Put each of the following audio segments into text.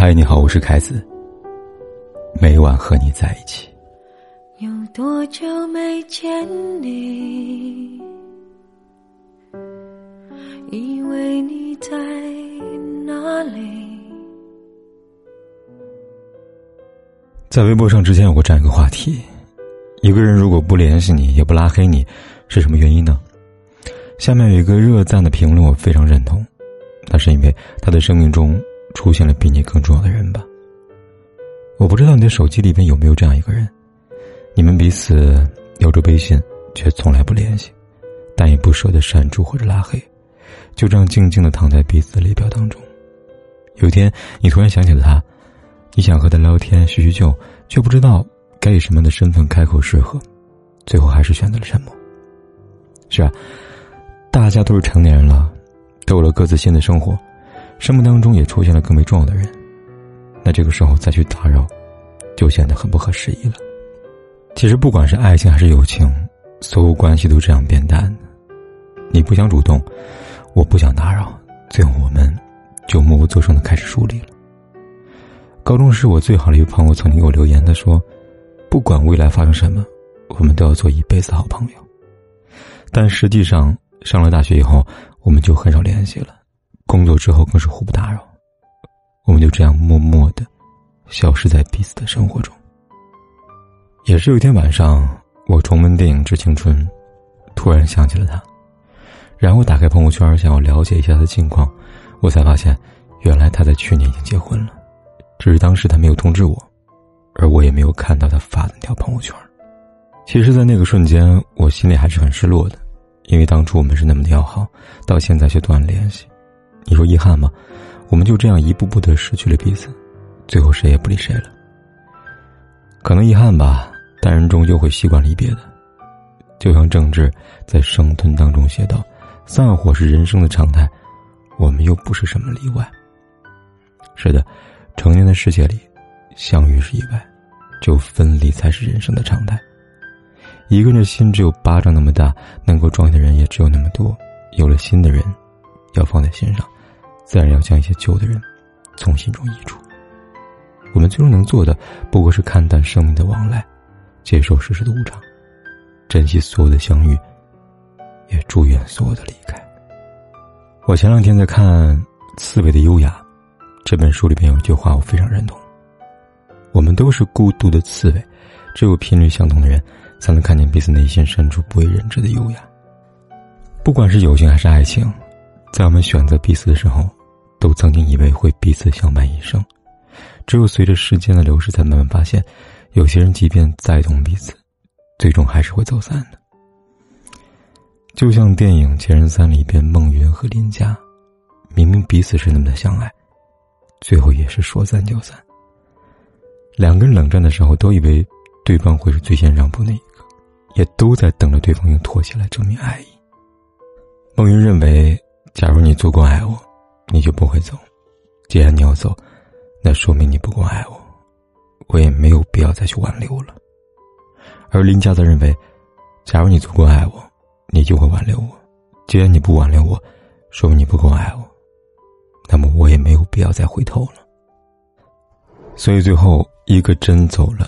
嗨，你好，我是凯子。每晚和你在一起。有多久没见你？以为你在哪里？在微博上之前有过这样一个话题：一个人如果不联系你，也不拉黑你，是什么原因呢？下面有一个热赞的评论，我非常认同。那是因为他的生命中出现了比你更重要的人吧。我不知道你的手机里边有没有这样一个人，你们彼此留着微信，却从来不联系，但也不舍得删除或者拉黑，就这样静静的躺在彼此的列表当中。有一天，你突然想起了他，你想和他聊天叙叙旧，却不知道该以什么样的身份开口适合，最后还是选择了沉默。是啊，大家都是成年人了，都有了各自新的生活，生命当中也出现了更为重要的人。那这个时候再去打扰，就显得很不合时宜了。其实不管是爱情还是友情，所有关系都这样变淡。你不想主动，我不想打扰，最后我们就默不作声的开始疏离了。高中时，我最好的一个朋友曾经给我留言，他说：“不管未来发生什么，我们都要做一辈子好朋友。”但实际上，上了大学以后，我们就很少联系了，工作之后更是互不打扰。我们就这样默默的消失在彼此的生活中。也是有一天晚上，我重温电影《致青春》，突然想起了他，然后打开朋友圈想要了解一下他的近况，我才发现，原来他在去年已经结婚了，只是当时他没有通知我，而我也没有看到他发的那条朋友圈。其实，在那个瞬间，我心里还是很失落的，因为当初我们是那么的要好，到现在却断了联系，你说遗憾吗？我们就这样一步步的失去了彼此，最后谁也不理谁了。可能遗憾吧，但人终究会习惯离别的。就像郑智在《生吞》当中写道：“散伙是人生的常态，我们又不是什么例外。”是的，成年的世界里，相遇是意外，只有分离才是人生的常态。一个人的心只有巴掌那么大，能够装的人也只有那么多。有了新的人，要放在心上。自然要将一些旧的人从心中移除。我们最终能做的，不过是看淡生命的往来，接受世事的无常，珍惜所有的相遇，也祝愿所有的离开。我前两天在看《刺猬的优雅》这本书里边有一句话，我非常认同：我们都是孤独的刺猬，只有频率相同的人，才能看见彼此内心深处不为人知的优雅。不管是友情还是爱情，在我们选择彼此的时候。都曾经以为会彼此相伴一生，只有随着时间的流逝，才慢慢发现，有些人即便再懂彼此，最终还是会走散的。就像电影《前任三》里边，孟云和林佳，明明彼此是那么的相爱，最后也是说散就散。两个人冷战的时候，都以为对方会是最先让步那一个，也都在等着对方用妥协来证明爱意。孟云认为，假如你足够爱我。你就不会走，既然你要走，那说明你不够爱我，我也没有必要再去挽留了。而林佳则认为，假如你足够爱我，你就会挽留我；既然你不挽留我，说明你不够爱我，那么我也没有必要再回头了。所以最后一个真走了，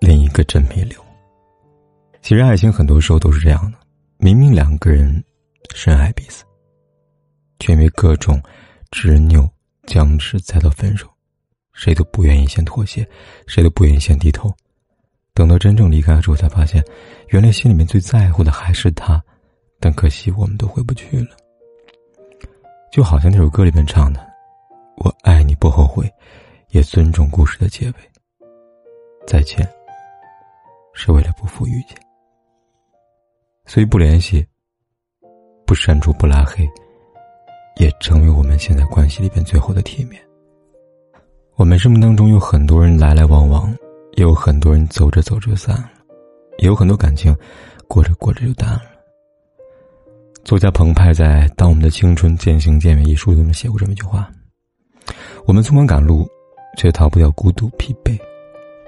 另一个真没留。其实爱情很多时候都是这样的，明明两个人深爱彼此，却因为各种。执拗、僵持，再到分手，谁都不愿意先妥协，谁都不愿意先低头。等到真正离开之后，才发现，原来心里面最在乎的还是他，但可惜我们都回不去了。就好像那首歌里面唱的：“我爱你不后悔，也尊重故事的结尾。再见，是为了不负遇见。”所以不联系，不删除，不拉黑。也成为我们现在关系里边最后的体面。我们生命当中有很多人来来往往，也有很多人走着走着就散了，也有很多感情过着过着就淡了。作家澎湃在《当我们的青春渐行渐远》一书中写过这么一句话：“我们匆忙赶路，却逃不掉孤独疲惫；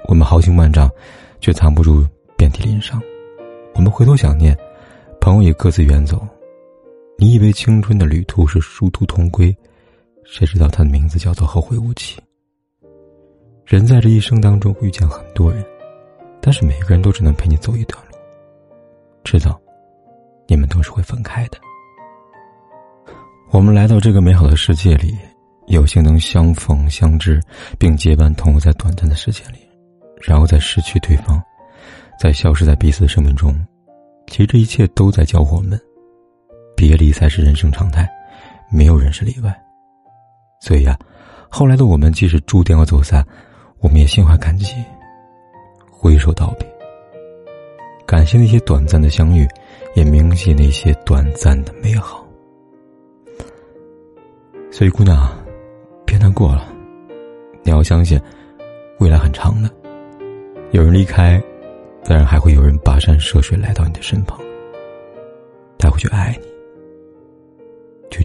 我们豪情万丈，却藏不住遍体鳞伤；我们回头想念，朋友也各自远走。”你以为青春的旅途是殊途同归，谁知道它的名字叫做后会无期。人在这一生当中遇见很多人，但是每个人都只能陪你走一段路，知道，你们都是会分开的。我们来到这个美好的世界里，有幸能相逢相知，并结伴同在短暂的时间里，然后再失去对方，再消失在彼此的生命中。其实这一切都在教我们，别离才是人生常态，没有人是例外。所以呀，后来的我们即使注定要走散，我们也心怀感激，挥手道别。感谢那些短暂的相遇，也铭记那些短暂的美好。所以，姑娘，别难过了。你要相信，未来很长的。有人离开，自然还会有人跋山涉水来到你的身旁。他会去爱你，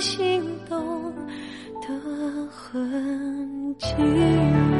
心动的痕迹。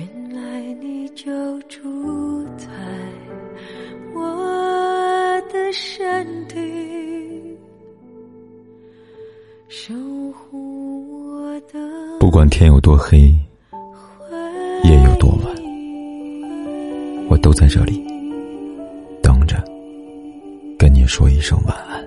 原来你就住在我的身体，守护我的。不管天有多黑，夜有多晚。我都在这里，等着，跟你说一声晚安。